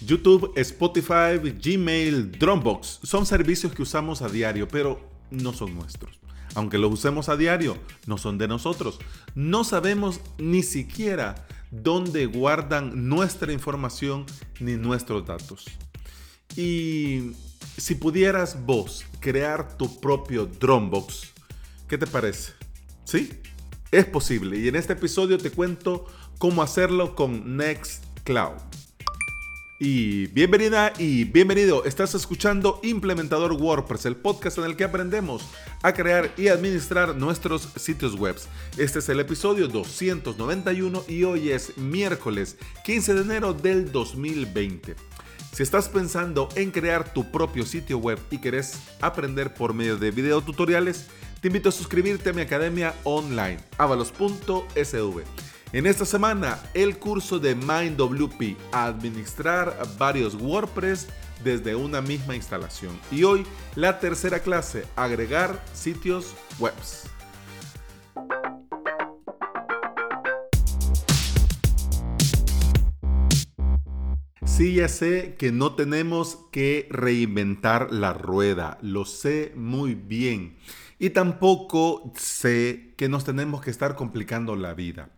YouTube, Spotify, Gmail, Dropbox son servicios que usamos a diario, pero no son nuestros. Aunque los usemos a diario, no son de nosotros. No sabemos ni siquiera dónde guardan nuestra información ni nuestros datos. Y si pudieras vos crear tu propio Dropbox, ¿qué te parece? ¿Sí? Es posible. Y en este episodio te cuento cómo hacerlo con Nextcloud. Y bienvenida y bienvenido. Estás escuchando Implementador WordPress, el podcast en el que aprendemos a crear y administrar nuestros sitios web. Este es el episodio 291 y hoy es miércoles 15 de enero del 2020. Si estás pensando en crear tu propio sitio web y querés aprender por medio de videotutoriales, te invito a suscribirte a mi academia online, avalos.sv. En esta semana, el curso de MindWP, administrar varios WordPress desde una misma instalación. Y hoy, la tercera clase, agregar sitios webs. Sí, ya sé que no tenemos que reinventar la rueda, lo sé muy bien. Y tampoco sé que nos tenemos que estar complicando la vida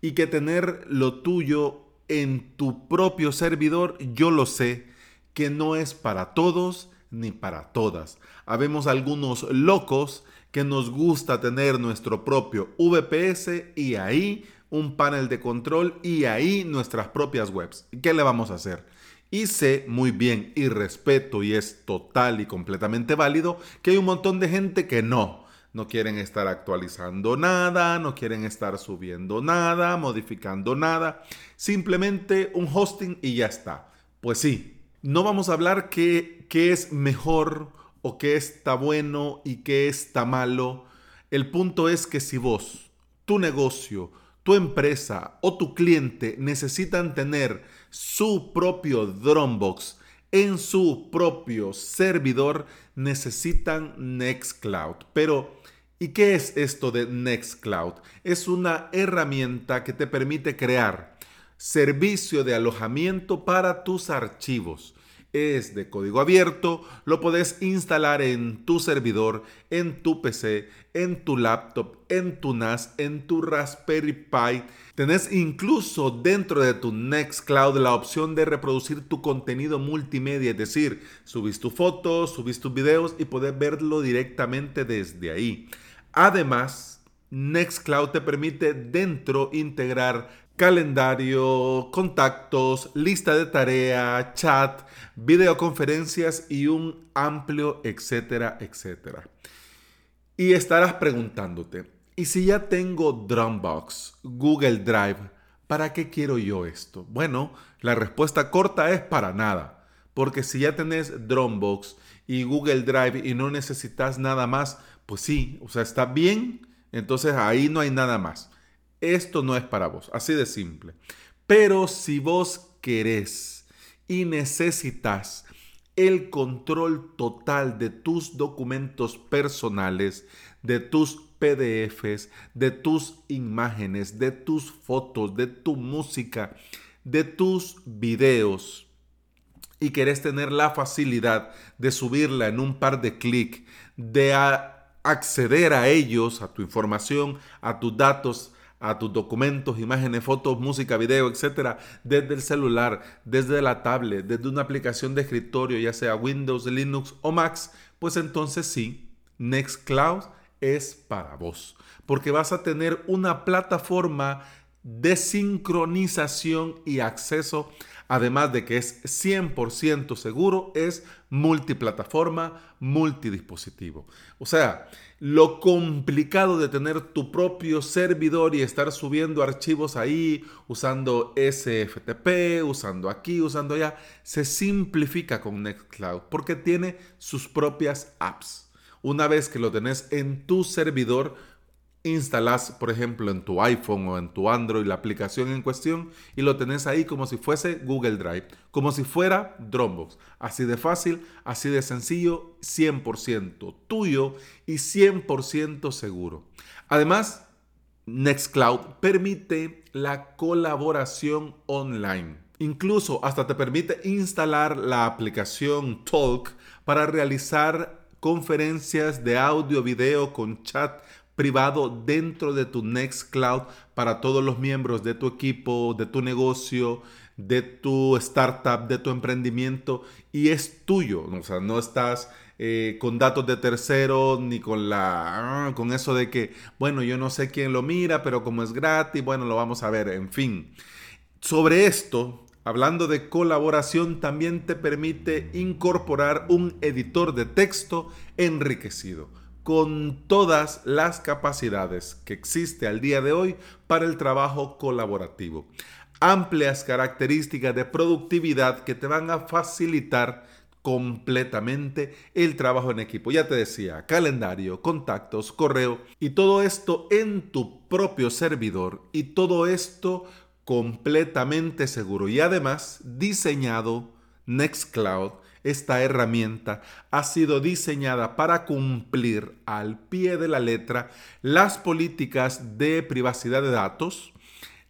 y que tener lo tuyo en tu propio servidor, yo lo sé, que no es para todos ni para todas. Habemos algunos locos que nos gusta tener nuestro propio VPS y ahí un panel de control y ahí nuestras propias webs. ¿Qué le vamos a hacer? Y sé muy bien y respeto y es total y completamente válido que hay un montón de gente que no no quieren estar actualizando nada, no quieren estar subiendo nada, modificando nada, simplemente un hosting y ya está. Pues sí, no vamos a hablar qué, es mejor o qué está bueno y qué está malo. El punto es que si vos, tu negocio, tu empresa o tu cliente necesitan tener su propio Dropbox en su propio servidor, necesitan Nextcloud. Pero ¿Y qué es esto de Nextcloud? Es una herramienta que te permite crear servicio de alojamiento para tus archivos. Es de código abierto, lo puedes instalar en tu servidor, en tu PC, en tu laptop, en tu NAS, en tu Raspberry Pi. Tenés incluso dentro de tu Nextcloud la opción de reproducir tu contenido multimedia, es decir, subís tus fotos, subís tus videos y podés verlo directamente desde ahí. Además, Nextcloud te permite dentro integrar calendario, contactos, lista de tarea, chat, videoconferencias y un amplio etcétera, etcétera. Y estarás preguntándote, ¿y si ya tengo Dropbox, Google Drive, ¿para qué quiero yo esto? Bueno, la respuesta corta es para nada, porque si ya tenés Dropbox y Google Drive y no necesitas nada más, pues sí, o sea, está bien, entonces ahí no hay nada más. Esto no es para vos, así de simple. Pero si vos querés y necesitas el control total de tus documentos personales, de tus PDFs, de tus imágenes, de tus fotos, de tu música, de tus videos, y querés tener la facilidad de subirla en un par de clics, de acceder a ellos, a tu información, a tus datos, a tus documentos, imágenes, fotos, música, video, etcétera, desde el celular, desde la tablet, desde una aplicación de escritorio, ya sea Windows, Linux o Mac, pues entonces sí, Nextcloud es para vos, porque vas a tener una plataforma de sincronización y acceso además de que es 100% seguro, es multiplataforma, multidispositivo. O sea, lo complicado de tener tu propio servidor y estar subiendo archivos ahí, usando SFTP, usando aquí, usando allá, se simplifica con Nextcloud porque tiene sus propias apps. Una vez que lo tenés en tu servidor, instalas, por ejemplo, en tu iPhone o en tu Android la aplicación en cuestión y lo tenés ahí como si fuese Google Drive, como si fuera Dropbox. Así de fácil, así de sencillo, 100% tuyo y 100% seguro. Además, Nextcloud permite la colaboración online. Incluso hasta te permite instalar la aplicación Talk para realizar conferencias de audio, video con chat privado dentro de tu Nextcloud para todos los miembros de tu equipo, de tu negocio, de tu startup, de tu emprendimiento y es tuyo. O sea, no estás eh, con datos de terceros ni con la ah, con eso de que, bueno, yo no sé quién lo mira, pero como es gratis, bueno, lo vamos a ver, en fin. Sobre esto, hablando de colaboración, también te permite incorporar un editor de texto enriquecido con todas las capacidades que existe al día de hoy para el trabajo colaborativo. Amplias características de productividad que te van a facilitar completamente el trabajo en equipo. Ya te decía, calendario, contactos, correo y todo esto en tu propio servidor y todo esto completamente seguro y además diseñado Nextcloud esta herramienta ha sido diseñada para cumplir al pie de la letra las políticas de privacidad de datos,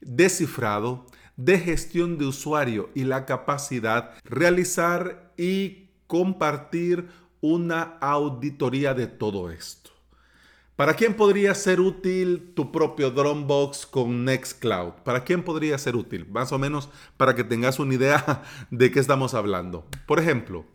de cifrado, de gestión de usuario y la capacidad realizar y compartir una auditoría de todo esto. ¿Para quién podría ser útil tu propio Dropbox con Nextcloud? ¿Para quién podría ser útil? Más o menos para que tengas una idea de qué estamos hablando. Por ejemplo,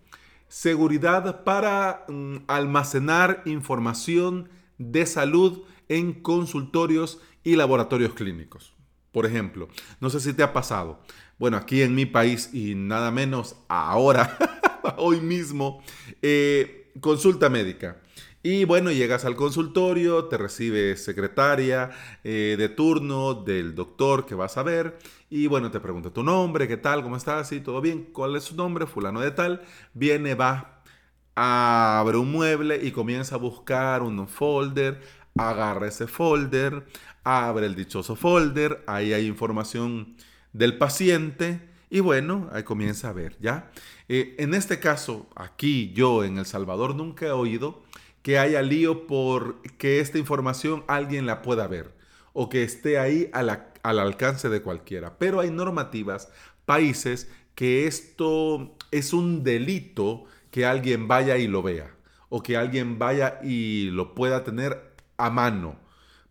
seguridad para mm, almacenar información de salud en consultorios y laboratorios clínicos. Por ejemplo, no sé si te ha pasado. Bueno, aquí en mi país y nada menos ahora, hoy mismo, eh, consulta médica y bueno, llegas al consultorio, te recibe secretaria eh, de turno del doctor que vas a ver. Y bueno, te pregunta tu nombre, qué tal, cómo estás, sí, todo bien, cuál es su nombre, fulano de tal, viene, va, abre un mueble y comienza a buscar un folder, agarra ese folder, abre el dichoso folder, ahí hay información del paciente. Y bueno, ahí comienza a ver, ¿ya? Eh, en este caso, aquí yo en El Salvador nunca he oído que haya lío por que esta información alguien la pueda ver o que esté ahí al alcance de cualquiera. Pero hay normativas, países que esto es un delito que alguien vaya y lo vea o que alguien vaya y lo pueda tener a mano.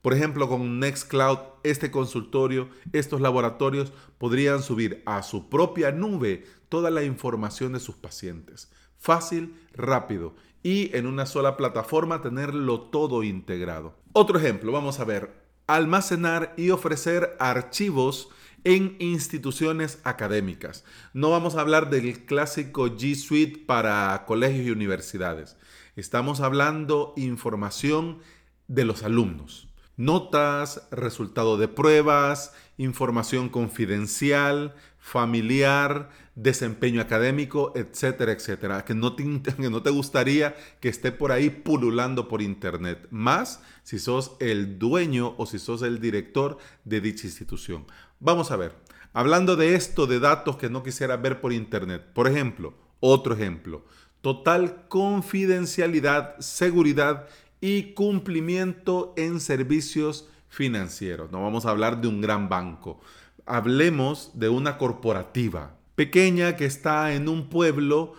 Por ejemplo, con Nextcloud, este consultorio, estos laboratorios podrían subir a su propia nube toda la información de sus pacientes. Fácil, rápido y en una sola plataforma tenerlo todo integrado. Otro ejemplo, vamos a ver, almacenar y ofrecer archivos en instituciones académicas. No vamos a hablar del clásico G Suite para colegios y universidades. Estamos hablando información de los alumnos. Notas, resultado de pruebas, información confidencial, familiar, desempeño académico, etcétera, etcétera, que no, te, que no te gustaría que esté por ahí pululando por internet, más si sos el dueño o si sos el director de dicha institución. Vamos a ver, hablando de esto, de datos que no quisiera ver por internet, por ejemplo, otro ejemplo, total confidencialidad, seguridad y cumplimiento en servicios financieros. No vamos a hablar de un gran banco. Hablemos de una corporativa pequeña que está en un pueblo,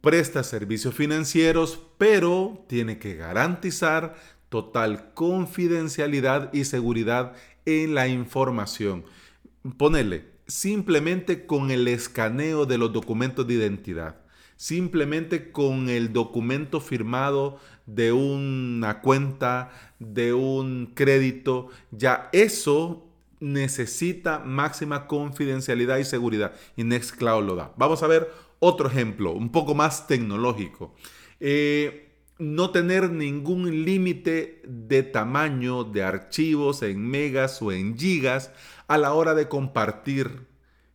presta servicios financieros, pero tiene que garantizar total confidencialidad y seguridad en la información. Ponele, simplemente con el escaneo de los documentos de identidad, simplemente con el documento firmado de una cuenta, de un crédito, ya eso necesita máxima confidencialidad y seguridad y Nextcloud lo da. Vamos a ver otro ejemplo, un poco más tecnológico. Eh, no tener ningún límite de tamaño de archivos en megas o en gigas a la hora de compartir,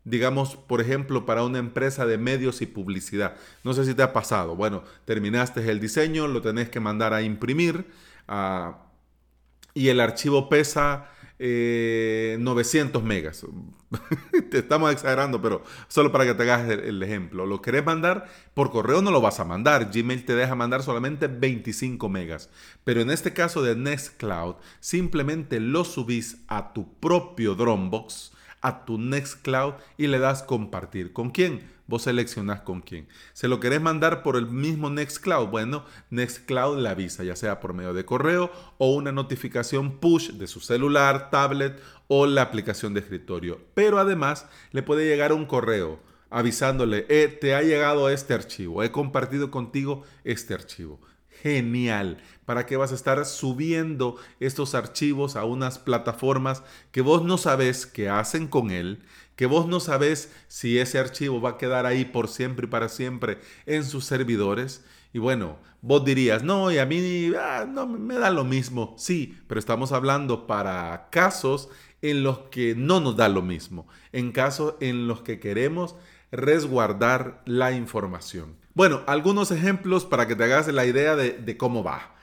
digamos, por ejemplo, para una empresa de medios y publicidad. No sé si te ha pasado. Bueno, terminaste el diseño, lo tenés que mandar a imprimir ah, y el archivo pesa 900 eh, megas. te estamos exagerando, pero solo para que te hagas el, ejemplo. Lo querés mandar por correo, no lo vas a mandar. Gmail te deja mandar solamente 25 megas. Pero en este caso de Nextcloud, simplemente lo subís a tu propio Dropbox, a tu Nextcloud y le das compartir. ¿Con quién? Vos seleccionás con quién. ¿Se lo querés mandar por el mismo Nextcloud? Bueno, Nextcloud le avisa, ya sea por medio de correo o una notificación push de su celular, tablet o la aplicación de escritorio. Pero además le puede llegar un correo avisándole, eh, te ha llegado este archivo, he compartido contigo este archivo. Genial. ¿Para qué vas a estar subiendo estos archivos a unas plataformas que vos no sabes qué hacen con él? Que vos no sabes si ese archivo va a quedar ahí por siempre y para siempre en sus servidores. Y bueno, vos dirías, no, y a mí ah, no me da lo mismo. Sí, pero estamos hablando para casos en los que no nos da lo mismo. En casos en los que queremos resguardar la información. Bueno, algunos ejemplos para que te hagas la idea de, cómo va.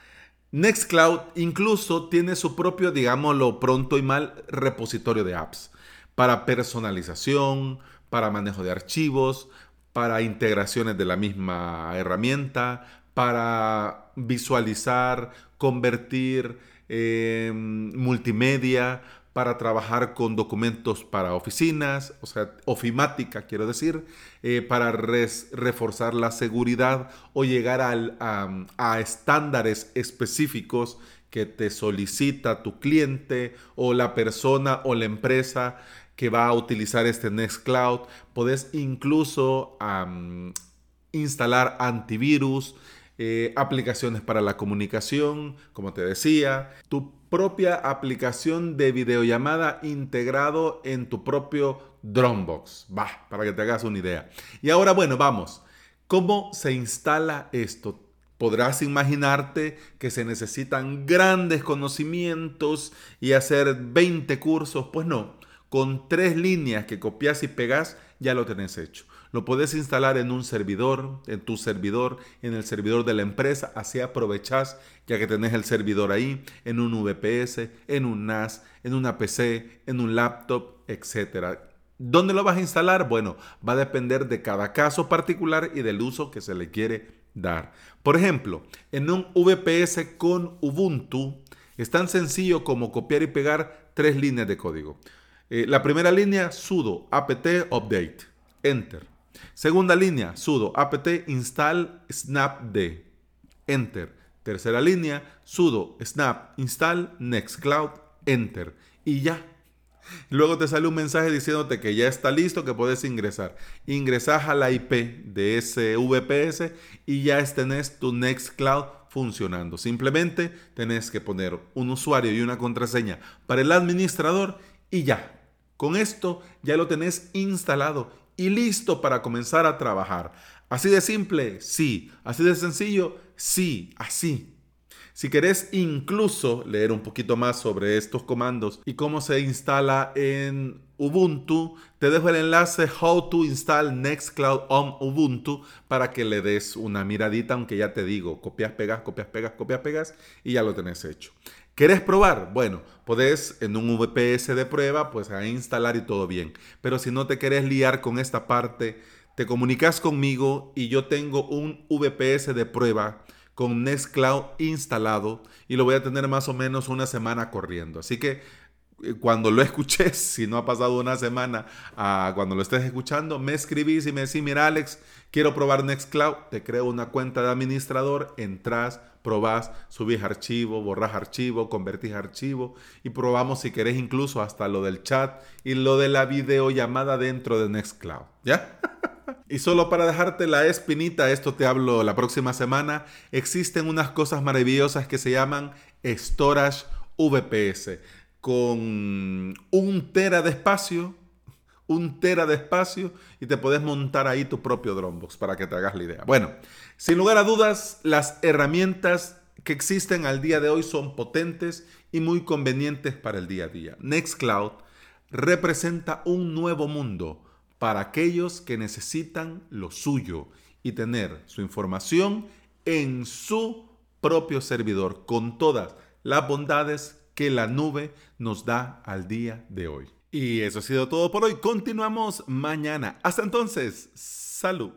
Nextcloud incluso tiene su propio, digámoslo pronto y mal, repositorio de apps para personalización, para manejo de archivos, para integraciones de la misma herramienta, para visualizar, convertir eh, multimedia, para trabajar con documentos para oficinas, o sea, ofimática quiero decir, eh, para reforzar la seguridad o llegar a, estándares específicos que te solicita tu cliente o la persona o la empresa que va a utilizar este Nextcloud. Puedes incluso instalar antivirus, eh, aplicaciones para la comunicación, como te decía, tu propia aplicación de videollamada integrado en tu propio Dropbox. Va, para que te hagas una idea. Y ahora, bueno, vamos. ¿Cómo se instala esto? Podrás imaginarte que se necesitan grandes conocimientos y hacer 20 cursos. Pues no, con tres líneas que copias y pegas ya lo tenés hecho. Lo puedes instalar en un servidor, en tu servidor, en el servidor de la empresa. Así aprovechas ya que tenés el servidor ahí, en un VPS, en un NAS, en una PC, en un laptop, etc. ¿Dónde lo vas a instalar? Bueno, va a depender de cada caso particular y del uso que se le quiere dar. Por ejemplo, en un VPS con Ubuntu es tan sencillo como copiar y pegar tres líneas de código. Eh, la primera línea, sudo apt update, enter. Segunda línea, sudo apt install snapd, enter. Tercera línea, sudo snap install nextcloud, enter. Y ya. Luego te sale un mensaje diciéndote que ya está listo, que puedes ingresar. Ingresas a la IP de ese VPS y ya tenés tu Nextcloud funcionando. Simplemente tenés que poner un usuario y una contraseña para el administrador y ya. Con esto ya lo tenés instalado y listo para comenzar a trabajar. Así de simple, sí. Así de sencillo, sí, así. Si querés incluso leer un poquito más sobre estos comandos y cómo se instala en Ubuntu, te dejo el enlace How to Install Nextcloud on Ubuntu para que le des una miradita, aunque ya te digo, copias, pegas, copias, pegas, copias, pegas y ya lo tenés hecho. ¿Querés probar? Bueno, podés en un VPS de prueba, pues a instalar y todo bien. Pero si no te querés liar con esta parte, te comunicas conmigo y yo tengo un VPS de prueba con Nextcloud instalado y lo voy a tener más o menos una semana corriendo. Así que cuando lo escuches, si no ha pasado una semana cuando lo estés escuchando, me escribís y me decís, mira Alex, quiero probar Nextcloud, te creo una cuenta de administrador, entras, probás, subís archivo, borras archivo, convertís archivo y probamos si querés incluso hasta lo del chat y lo de la videollamada dentro de Nextcloud, ¿ya? Y solo para dejarte la espinita, esto te hablo la próxima semana, existen unas cosas maravillosas que se llaman Storage VPS con un tera de espacio, un tera de espacio y te puedes montar ahí tu propio Dropbox para que te hagas la idea. Bueno, sin lugar a dudas, las herramientas que existen al día de hoy son potentes y muy convenientes para el día a día. Nextcloud representa un nuevo mundo para aquellos que necesitan lo suyo y tener su información en su propio servidor con todas las bondades que la nube nos da al día de hoy. Y eso ha sido todo por hoy. Continuamos mañana. Hasta entonces, salud.